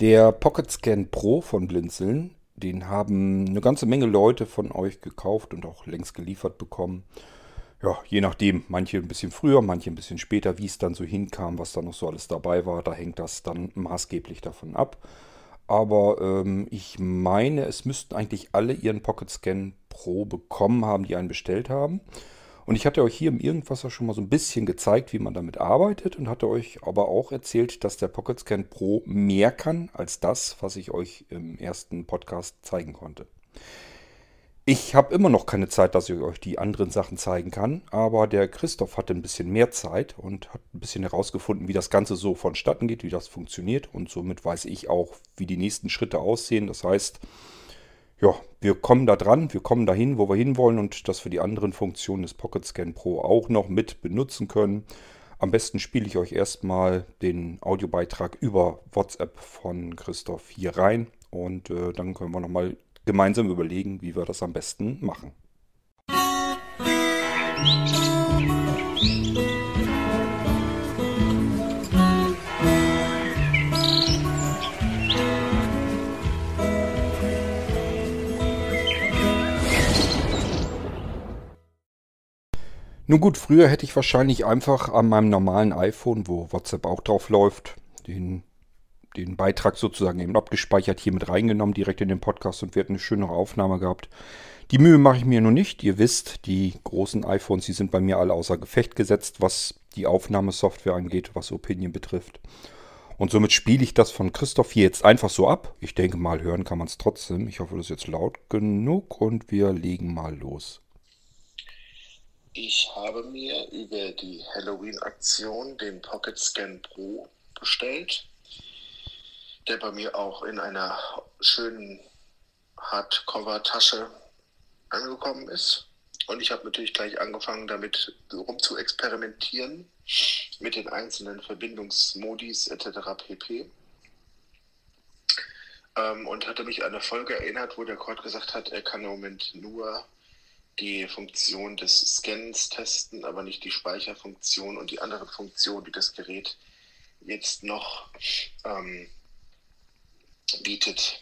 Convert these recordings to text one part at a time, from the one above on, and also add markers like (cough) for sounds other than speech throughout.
Der Pocket Scan Pro von Blinzeln, den haben eine ganze Menge Leute von euch gekauft und auch längst geliefert bekommen. Ja, je nachdem, manche ein bisschen früher, manche ein bisschen später, wie es dann so hinkam, was da noch so alles dabei war, da hängt das dann maßgeblich davon ab. Aber ähm, ich meine, es müssten eigentlich alle ihren Pocket Scan Pro bekommen haben, die einen bestellt haben. Und ich hatte euch hier im Irgendwasser schon mal so ein bisschen gezeigt, wie man damit arbeitet und hatte euch aber auch erzählt, dass der Pocket Scan Pro mehr kann als das, was ich euch im ersten Podcast zeigen konnte. Ich habe immer noch keine Zeit, dass ich euch die anderen Sachen zeigen kann, aber der Christoph hatte ein bisschen mehr Zeit und hat ein bisschen herausgefunden, wie das Ganze so vonstatten geht, wie das funktioniert und somit weiß ich auch, wie die nächsten Schritte aussehen. Das heißt, ja, wir kommen da dran, wir kommen dahin, wo wir hinwollen und dass wir die anderen Funktionen des Pocket Scan Pro auch noch mit benutzen können. Am besten spiele ich euch erstmal den Audiobeitrag über WhatsApp von Christoph hier rein und äh, dann können wir nochmal gemeinsam überlegen, wie wir das am besten machen. Nun gut, früher hätte ich wahrscheinlich einfach an meinem normalen iPhone, wo WhatsApp auch drauf läuft, den, den Beitrag sozusagen eben abgespeichert, hier mit reingenommen, direkt in den Podcast und wir hätten eine schönere Aufnahme gehabt. Die Mühe mache ich mir nur nicht. Ihr wisst, die großen iPhones, die sind bei mir alle außer Gefecht gesetzt, was die Aufnahmesoftware angeht, was Opinion betrifft. Und somit spiele ich das von Christoph hier jetzt einfach so ab. Ich denke mal, hören kann man es trotzdem. Ich hoffe, das ist jetzt laut genug und wir legen mal los. Ich habe mir über die Halloween-Aktion den Pocket Scan Pro bestellt, der bei mir auch in einer schönen Hardcover-Tasche angekommen ist. Und ich habe natürlich gleich angefangen, damit rum zu experimentieren mit den einzelnen Verbindungsmodis etc. pp. Ähm, und hatte mich an eine Folge erinnert, wo der Cord gesagt hat, er kann im Moment nur die Funktion des Scans testen, aber nicht die Speicherfunktion und die anderen Funktionen, die das Gerät jetzt noch ähm, bietet.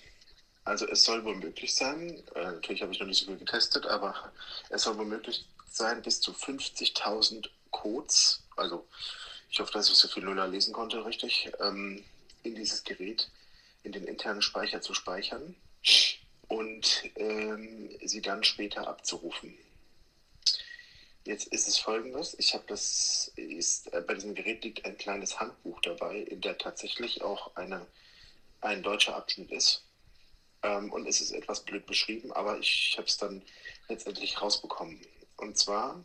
Also es soll wohl möglich sein, äh, natürlich habe ich noch nicht so viel getestet, aber es soll wohl möglich sein, bis zu 50.000 Codes, also ich hoffe, dass ich so viel Nuller lesen konnte, richtig, ähm, in dieses Gerät, in den internen Speicher zu speichern und ähm, sie dann später abzurufen. Jetzt ist es folgendes, ich habe das, ist, äh, bei diesem Gerät liegt ein kleines Handbuch dabei, in der tatsächlich auch eine, ein deutscher Abschnitt ist. Ähm, und es ist etwas blöd beschrieben, aber ich habe es dann letztendlich rausbekommen. Und zwar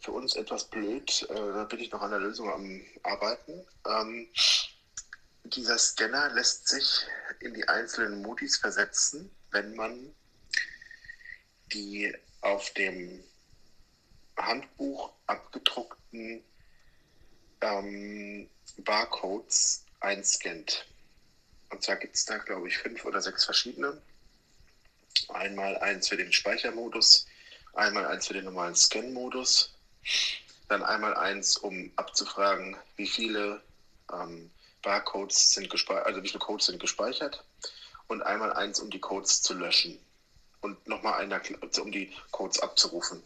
für uns etwas blöd, äh, da bin ich noch an der Lösung am Arbeiten. Ähm, dieser Scanner lässt sich in die einzelnen Modis versetzen, wenn man die auf dem Handbuch abgedruckten ähm, Barcodes einscannt. Und zwar gibt es da, glaube ich, fünf oder sechs verschiedene. Einmal eins für den Speichermodus, einmal eins für den normalen Scan-Modus, dann einmal eins, um abzufragen, wie viele ähm, Barcodes sind gespeichert, also wie Codes sind gespeichert und einmal eins, um die Codes zu löschen und nochmal einer, um die Codes abzurufen.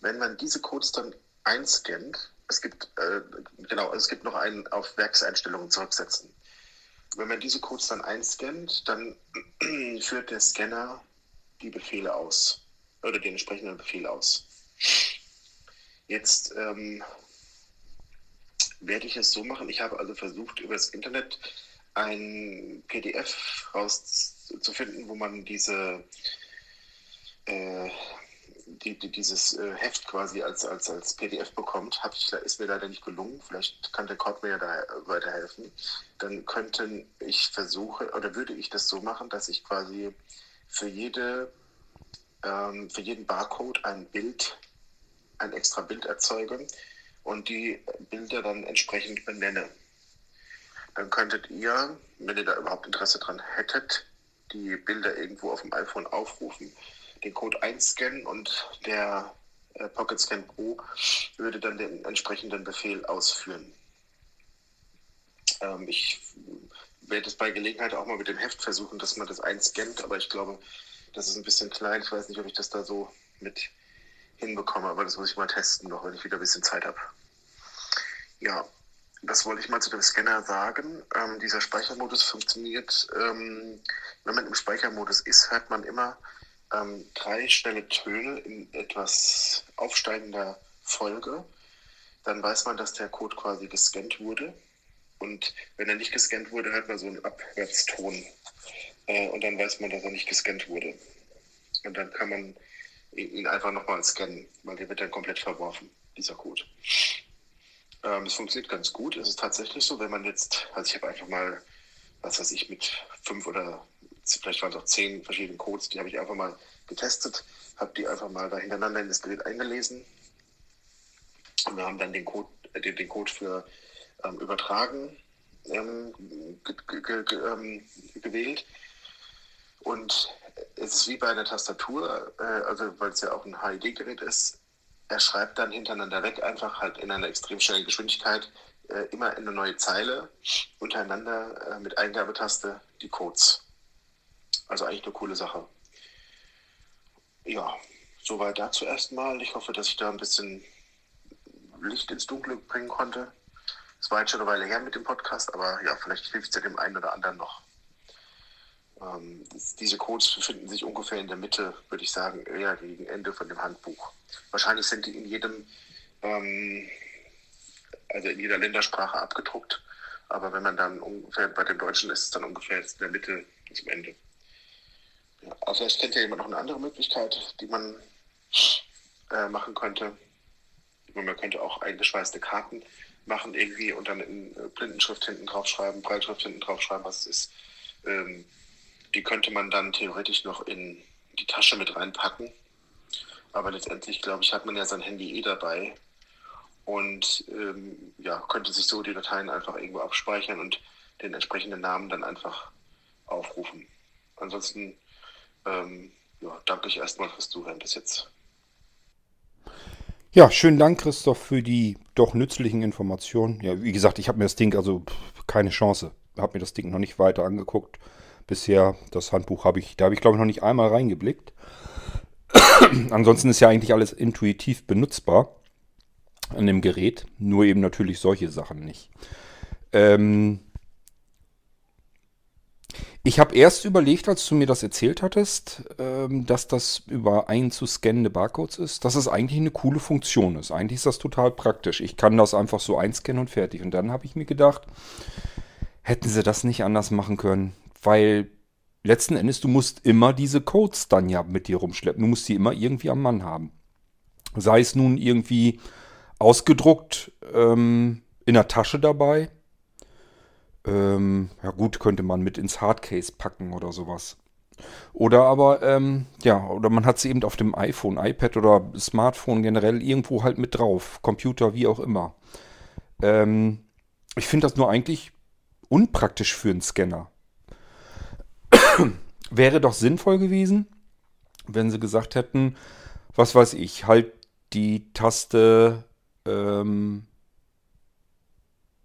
Wenn man diese Codes dann einscannt, es gibt, äh, genau, es gibt noch einen auf Werkseinstellungen zurücksetzen. Wenn man diese Codes dann einscannt, dann (clears throat) führt der Scanner die Befehle aus oder den entsprechenden Befehl aus. Jetzt ähm, werde ich es so machen. Ich habe also versucht, über das Internet ein PDF rauszufinden, wo man diese, äh, die, die, dieses äh, Heft quasi als, als, als PDF bekommt. Hab ich, ist mir leider nicht gelungen. Vielleicht kann der Cord mir ja da weiterhelfen. Dann könnten ich versuche oder würde ich das so machen, dass ich quasi für jede ähm, für jeden Barcode ein Bild, ein extra Bild erzeuge und die Bilder dann entsprechend benenne. Dann könntet ihr, wenn ihr da überhaupt Interesse dran hättet, die Bilder irgendwo auf dem iPhone aufrufen, den Code einscannen und der äh, Pocket Scan Pro würde dann den entsprechenden Befehl ausführen. Ähm, ich werde es bei Gelegenheit auch mal mit dem Heft versuchen, dass man das einscannt, aber ich glaube, das ist ein bisschen klein. Ich weiß nicht, ob ich das da so mit hinbekomme, aber das muss ich mal testen, noch wenn ich wieder ein bisschen Zeit habe. Ja, das wollte ich mal zu dem Scanner sagen. Ähm, dieser Speichermodus funktioniert, ähm, wenn man im Speichermodus ist, hört man immer ähm, drei schnelle Töne in etwas aufsteigender Folge. Dann weiß man, dass der Code quasi gescannt wurde. Und wenn er nicht gescannt wurde, hört man so einen Abwärtston. Äh, und dann weiß man, dass er nicht gescannt wurde. Und dann kann man ihn einfach nochmal scannen, weil der wird dann komplett verworfen, dieser Code. Ähm, es funktioniert ganz gut. Es ist tatsächlich so, wenn man jetzt, also ich habe einfach mal, was weiß ich, mit fünf oder vielleicht waren es auch zehn verschiedenen Codes, die habe ich einfach mal getestet, habe die einfach mal da hintereinander in das Gerät eingelesen. Und wir haben dann den Code, äh, den, den Code für ähm, übertragen ähm, ähm, gewählt. Und es ist wie bei einer Tastatur, äh, also weil es ja auch ein HID-Gerät ist, er schreibt dann hintereinander weg, einfach halt in einer extrem schnellen Geschwindigkeit, äh, immer in eine neue Zeile, untereinander äh, mit Eingabetaste die Codes. Also eigentlich eine coole Sache. Ja, soweit dazu erstmal. Ich hoffe, dass ich da ein bisschen Licht ins Dunkle bringen konnte. Es war jetzt schon eine Weile her mit dem Podcast, aber ja, vielleicht hilft es ja dem einen oder anderen noch. Ähm, diese Codes befinden sich ungefähr in der Mitte, würde ich sagen, eher gegen Ende von dem Handbuch. Wahrscheinlich sind die in jedem, ähm, also in jeder Ländersprache abgedruckt, aber wenn man dann ungefähr bei dem Deutschen ist es dann ungefähr in der Mitte zum Ende. Ja, also es kennt ja jemand noch eine andere Möglichkeit, die man äh, machen könnte. Man könnte auch eingeschweißte Karten machen irgendwie und dann in äh, Blindenschrift hinten draufschreiben, Breitschrift hinten draufschreiben, was es ist. Ähm, die könnte man dann theoretisch noch in die Tasche mit reinpacken. Aber letztendlich, glaube ich, hat man ja sein Handy eh dabei und ähm, ja, könnte sich so die Dateien einfach irgendwo abspeichern und den entsprechenden Namen dann einfach aufrufen. Ansonsten ähm, ja, danke ich erstmal fürs Zuhören bis jetzt. Ja, schönen Dank, Christoph, für die doch nützlichen Informationen. Ja, wie gesagt, ich habe mir das Ding, also keine Chance, habe mir das Ding noch nicht weiter angeguckt. Bisher, das Handbuch habe ich, da habe ich glaube ich noch nicht einmal reingeblickt. (coughs) Ansonsten ist ja eigentlich alles intuitiv benutzbar an dem Gerät, nur eben natürlich solche Sachen nicht. Ähm, ich habe erst überlegt, als du mir das erzählt hattest, ähm, dass das über einzuscannende Barcodes ist, dass es eigentlich eine coole Funktion ist. Eigentlich ist das total praktisch. Ich kann das einfach so einscannen und fertig. Und dann habe ich mir gedacht, hätten sie das nicht anders machen können, weil letzten Endes du musst immer diese Codes dann ja mit dir rumschleppen. Du musst die immer irgendwie am Mann haben. Sei es nun irgendwie ausgedruckt ähm, in der Tasche dabei ähm, ja gut, könnte man mit ins Hardcase packen oder sowas. Oder aber, ähm, ja, oder man hat sie eben auf dem iPhone, iPad oder Smartphone generell irgendwo halt mit drauf. Computer, wie auch immer. Ähm, ich finde das nur eigentlich unpraktisch für einen Scanner. (clears throat) Wäre doch sinnvoll gewesen, wenn sie gesagt hätten, was weiß ich, halt die Taste ähm,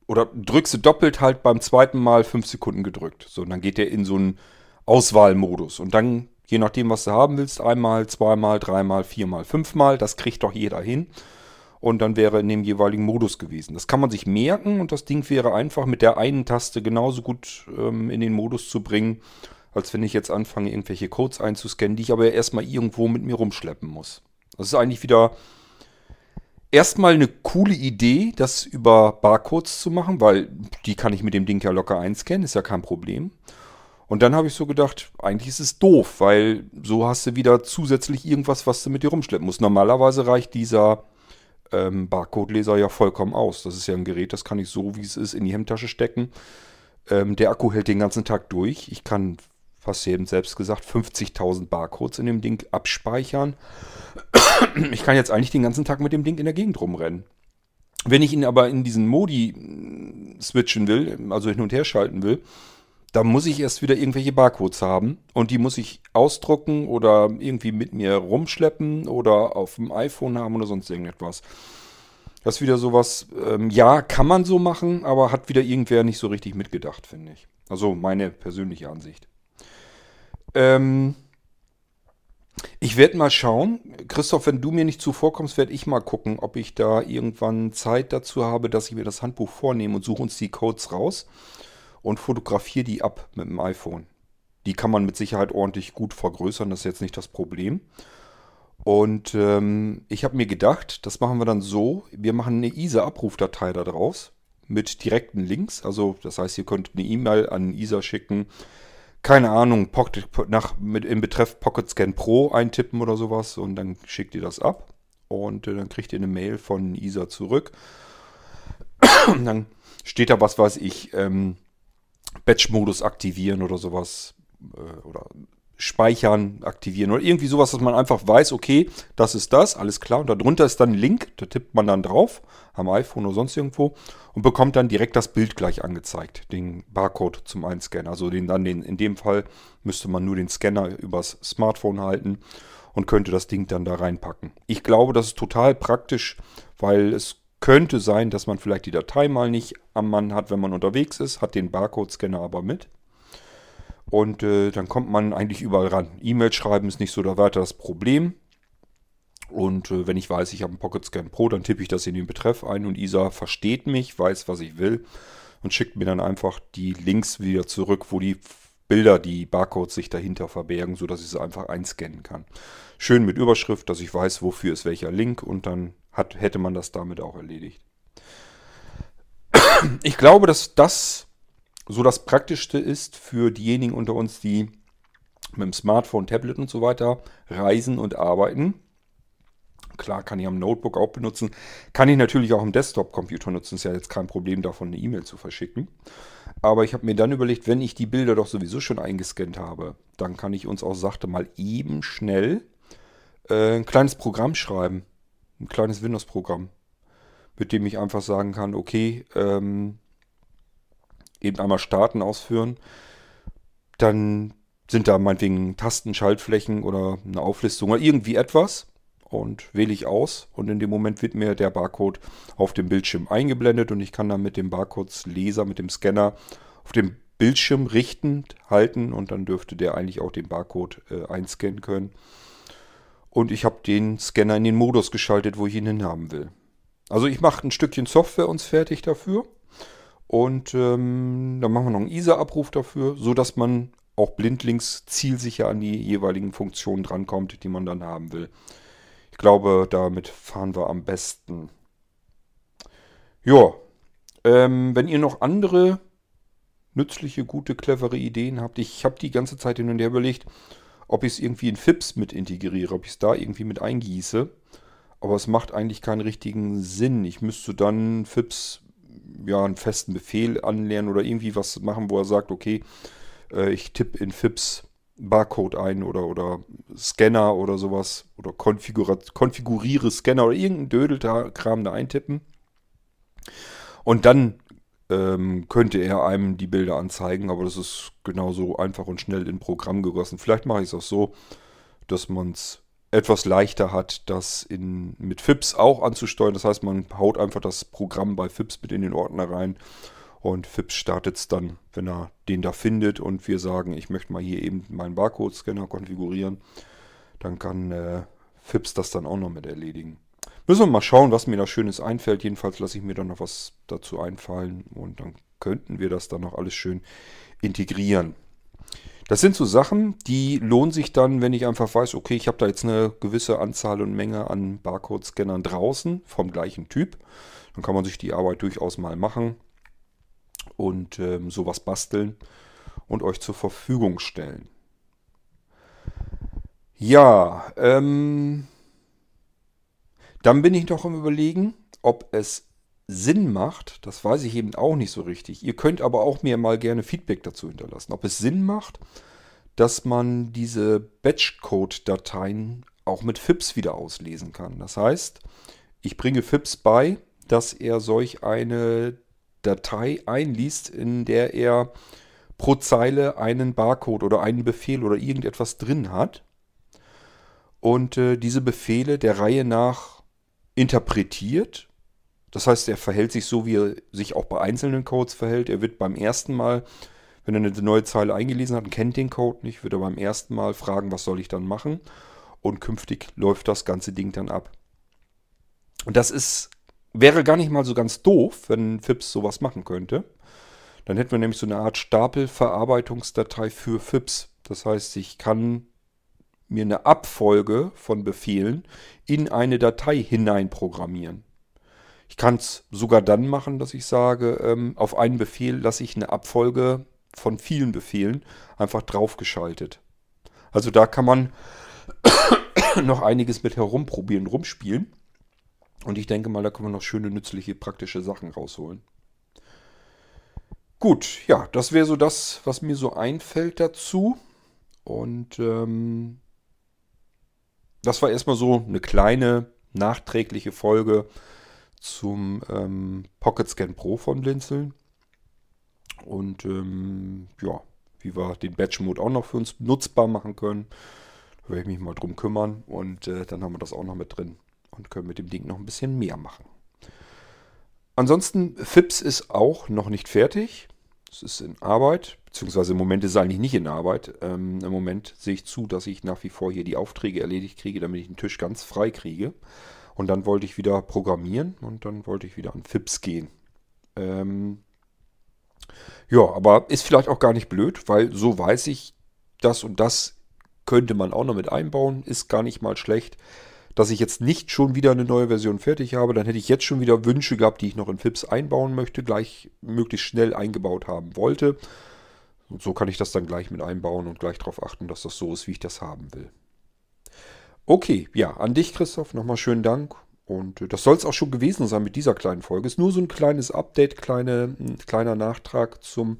oder drückst du doppelt halt beim zweiten Mal fünf Sekunden gedrückt. So, und dann geht der in so einen Auswahlmodus. Und dann, je nachdem, was du haben willst, einmal, zweimal, dreimal, viermal, fünfmal, das kriegt doch jeder hin. Und dann wäre in dem jeweiligen Modus gewesen. Das kann man sich merken und das Ding wäre einfach mit der einen Taste genauso gut ähm, in den Modus zu bringen, als wenn ich jetzt anfange, irgendwelche Codes einzuscannen, die ich aber erstmal irgendwo mit mir rumschleppen muss. Das ist eigentlich wieder erstmal eine coole Idee, das über Barcodes zu machen, weil die kann ich mit dem Ding ja locker einscannen, ist ja kein Problem. Und dann habe ich so gedacht, eigentlich ist es doof, weil so hast du wieder zusätzlich irgendwas, was du mit dir rumschleppen musst. Normalerweise reicht dieser ähm, Barcode-Leser ja vollkommen aus. Das ist ja ein Gerät, das kann ich so, wie es ist, in die Hemdtasche stecken. Ähm, der Akku hält den ganzen Tag durch. Ich kann, hast du eben selbst gesagt, 50.000 Barcodes in dem Ding abspeichern ich kann jetzt eigentlich den ganzen Tag mit dem Ding in der Gegend rumrennen. Wenn ich ihn aber in diesen Modi mm, switchen will, also hin und her schalten will, dann muss ich erst wieder irgendwelche Barcodes haben und die muss ich ausdrucken oder irgendwie mit mir rumschleppen oder auf dem iPhone haben oder sonst irgendetwas. Das ist wieder sowas, ähm, ja, kann man so machen, aber hat wieder irgendwer nicht so richtig mitgedacht, finde ich. Also meine persönliche Ansicht. Ähm, ich werde mal schauen. Christoph, wenn du mir nicht zuvorkommst, werde ich mal gucken, ob ich da irgendwann Zeit dazu habe, dass ich mir das Handbuch vornehme und suche uns die Codes raus und fotografiere die ab mit dem iPhone. Die kann man mit Sicherheit ordentlich gut vergrößern, das ist jetzt nicht das Problem. Und ähm, ich habe mir gedacht, das machen wir dann so, wir machen eine ISA-Abrufdatei da draus mit direkten Links. Also das heißt, ihr könnt eine E-Mail an ISA schicken, keine Ahnung, Pocket, nach, mit, im Betreff Pocket Scan Pro eintippen oder sowas und dann schickt ihr das ab und äh, dann kriegt ihr eine Mail von ISA zurück. (coughs) dann steht da, was weiß ich, ähm, Batch-Modus aktivieren oder sowas äh, oder Speichern aktivieren oder irgendwie sowas, dass man einfach weiß, okay, das ist das, alles klar. Und darunter ist dann ein Link, da tippt man dann drauf, am iPhone oder sonst irgendwo und bekommt dann direkt das Bild gleich angezeigt, den Barcode zum Einscannen. Also den dann den, in dem Fall müsste man nur den Scanner übers Smartphone halten und könnte das Ding dann da reinpacken. Ich glaube, das ist total praktisch, weil es könnte sein, dass man vielleicht die Datei mal nicht am Mann hat, wenn man unterwegs ist, hat den Barcode-Scanner aber mit. Und äh, dann kommt man eigentlich überall ran. E-Mail schreiben ist nicht so da weiter das Problem. Und äh, wenn ich weiß, ich habe einen Pocket Scan Pro, dann tippe ich das in den Betreff ein und Isa versteht mich, weiß, was ich will und schickt mir dann einfach die Links wieder zurück, wo die Bilder, die Barcodes sich dahinter verbergen, sodass ich sie einfach einscannen kann. Schön mit Überschrift, dass ich weiß, wofür ist welcher Link und dann hat, hätte man das damit auch erledigt. Ich glaube, dass das so das Praktischste ist für diejenigen unter uns, die mit dem Smartphone, Tablet und so weiter reisen und arbeiten. Klar, kann ich am Notebook auch benutzen. Kann ich natürlich auch am Desktop-Computer nutzen. Ist ja jetzt kein Problem, davon eine E-Mail zu verschicken. Aber ich habe mir dann überlegt, wenn ich die Bilder doch sowieso schon eingescannt habe, dann kann ich uns auch sachte mal eben schnell äh, ein kleines Programm schreiben. Ein kleines Windows-Programm. Mit dem ich einfach sagen kann, okay, ähm, eben einmal starten ausführen. Dann sind da meinetwegen Tasten, Schaltflächen oder eine Auflistung oder irgendwie etwas und wähle ich aus und in dem Moment wird mir der Barcode auf dem Bildschirm eingeblendet und ich kann dann mit dem Barcodes-Leser, mit dem Scanner auf dem Bildschirm richtend halten und dann dürfte der eigentlich auch den Barcode äh, einscannen können. Und ich habe den Scanner in den Modus geschaltet, wo ich ihn hinhaben will. Also ich mache ein Stückchen Software uns fertig dafür und ähm, dann machen wir noch einen ISA-Abruf dafür, sodass man auch blindlings zielsicher an die jeweiligen Funktionen drankommt, die man dann haben will. Ich glaube, damit fahren wir am besten. Ja, ähm, wenn ihr noch andere nützliche, gute, clevere Ideen habt, ich habe die ganze Zeit hin und her überlegt, ob ich es irgendwie in FIPS mit integriere, ob ich es da irgendwie mit eingieße. Aber es macht eigentlich keinen richtigen Sinn. Ich müsste dann FIPS ja, einen festen Befehl anlernen oder irgendwie was machen, wo er sagt, okay, äh, ich tippe in FIPS Barcode ein oder, oder Scanner oder sowas oder konfiguriere Scanner oder irgendein Dödelkram da eintippen. Und dann ähm, könnte er einem die Bilder anzeigen, aber das ist genauso einfach und schnell in Programm gegossen. Vielleicht mache ich es auch so, dass man es etwas leichter hat, das in, mit FIPS auch anzusteuern. Das heißt, man haut einfach das Programm bei FIPS mit in den Ordner rein und FIPS startet es dann, wenn er den da findet und wir sagen, ich möchte mal hier eben meinen Barcode-Scanner konfigurieren, dann kann äh, FIPS das dann auch noch mit erledigen. Müssen wir mal schauen, was mir da Schönes einfällt. Jedenfalls lasse ich mir dann noch was dazu einfallen und dann könnten wir das dann noch alles schön integrieren. Das sind so Sachen, die lohnen sich dann, wenn ich einfach weiß, okay, ich habe da jetzt eine gewisse Anzahl und Menge an Barcode-Scannern draußen vom gleichen Typ. Dann kann man sich die Arbeit durchaus mal machen und ähm, sowas basteln und euch zur Verfügung stellen. Ja, ähm, dann bin ich noch im Überlegen, ob es Sinn macht, das weiß ich eben auch nicht so richtig. Ihr könnt aber auch mir mal gerne Feedback dazu hinterlassen. Ob es Sinn macht, dass man diese Batchcode-Dateien auch mit FIPS wieder auslesen kann. Das heißt, ich bringe FIPS bei, dass er solch eine Datei einliest, in der er pro Zeile einen Barcode oder einen Befehl oder irgendetwas drin hat. Und äh, diese Befehle der Reihe nach interpretiert das heißt, er verhält sich so, wie er sich auch bei einzelnen Codes verhält. Er wird beim ersten Mal Wenn er eine neue Zeile eingelesen hat und kennt den Code nicht, wird er beim ersten Mal fragen, was soll ich dann machen? Und künftig läuft das ganze Ding dann ab. Und das ist, wäre gar nicht mal so ganz doof, wenn FIPS sowas machen könnte. Dann hätten wir nämlich so eine Art Stapelverarbeitungsdatei für FIPS. Das heißt, ich kann mir eine Abfolge von Befehlen in eine Datei hineinprogrammieren. Ich kann es sogar dann machen, dass ich sage, ähm, auf einen Befehl lasse ich eine Abfolge von vielen Befehlen einfach draufgeschaltet. Also da kann man (coughs) noch einiges mit herumprobieren, rumspielen. Und ich denke mal, da können wir noch schöne, nützliche, praktische Sachen rausholen. Gut, ja, das wäre so das, was mir so einfällt dazu. Und ähm, das war erstmal so eine kleine, nachträgliche Folge zum ähm, Pocket Scan Pro von Blinzeln. Und ähm, ja, wie wir den Batch Mode auch noch für uns nutzbar machen können. Da werde ich mich mal drum kümmern. Und äh, dann haben wir das auch noch mit drin und können mit dem Ding noch ein bisschen mehr machen. Ansonsten, FIPS ist auch noch nicht fertig. Es ist in Arbeit, beziehungsweise im Moment ist es eigentlich nicht in Arbeit. Ähm, Im Moment sehe ich zu, dass ich nach wie vor hier die Aufträge erledigt kriege, damit ich den Tisch ganz frei kriege. Und dann wollte ich wieder programmieren und dann wollte ich wieder an FIPS gehen. Ähm, ja, aber ist vielleicht auch gar nicht blöd, weil so weiß ich, das und das könnte man auch noch mit einbauen, ist gar nicht mal schlecht dass ich jetzt nicht schon wieder eine neue Version fertig habe. Dann hätte ich jetzt schon wieder Wünsche gehabt, die ich noch in FIPS einbauen möchte, gleich möglichst schnell eingebaut haben wollte. Und so kann ich das dann gleich mit einbauen und gleich darauf achten, dass das so ist, wie ich das haben will. Okay, ja, an dich, Christoph, nochmal schönen Dank. Und äh, das soll es auch schon gewesen sein mit dieser kleinen Folge. Ist nur so ein kleines Update, kleine, ein kleiner Nachtrag zum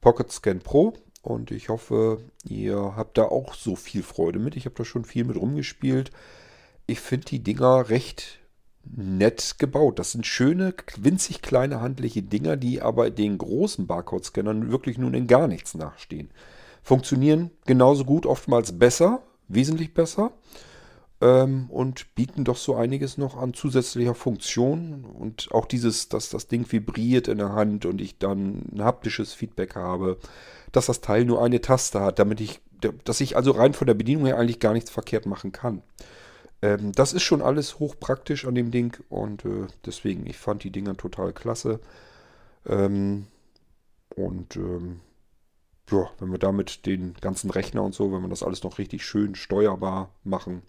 Pocket Scan Pro. Und ich hoffe, ihr habt da auch so viel Freude mit. Ich habe da schon viel mit rumgespielt ich finde die Dinger recht nett gebaut. Das sind schöne, winzig kleine handliche Dinger, die aber den großen Barcode-Scannern wirklich nun in gar nichts nachstehen. Funktionieren genauso gut, oftmals besser, wesentlich besser ähm, und bieten doch so einiges noch an zusätzlicher Funktion und auch dieses, dass das Ding vibriert in der Hand und ich dann ein haptisches Feedback habe, dass das Teil nur eine Taste hat, damit ich, dass ich also rein von der Bedienung her eigentlich gar nichts verkehrt machen kann. Ähm, das ist schon alles hochpraktisch an dem Ding und äh, deswegen, ich fand die Dinger total klasse. Ähm, und ähm, ja, wenn wir damit den ganzen Rechner und so, wenn wir das alles noch richtig schön steuerbar machen,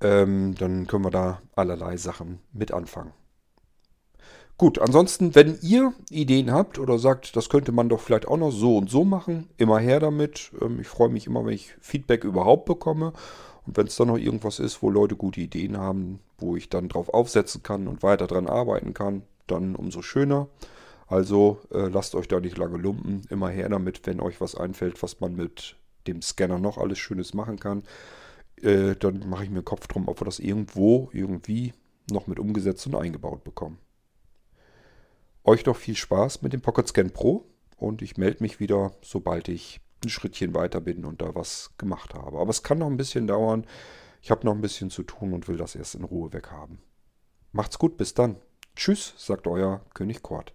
ähm, dann können wir da allerlei Sachen mit anfangen. Gut, ansonsten, wenn ihr Ideen habt oder sagt, das könnte man doch vielleicht auch noch so und so machen, immer her damit. Ähm, ich freue mich immer, wenn ich Feedback überhaupt bekomme. Und wenn es dann noch irgendwas ist, wo Leute gute Ideen haben, wo ich dann drauf aufsetzen kann und weiter dran arbeiten kann, dann umso schöner. Also äh, lasst euch da nicht lange lumpen. Immer her damit, wenn euch was einfällt, was man mit dem Scanner noch alles Schönes machen kann. Äh, dann mache ich mir Kopf drum, ob wir das irgendwo, irgendwie noch mit umgesetzt und eingebaut bekommen. Euch noch viel Spaß mit dem Pocket Scan Pro und ich melde mich wieder, sobald ich ein Schrittchen weiter bin und da was gemacht habe. Aber es kann noch ein bisschen dauern. Ich habe noch ein bisschen zu tun und will das erst in Ruhe weghaben. Macht's gut, bis dann. Tschüss, sagt euer König Kort.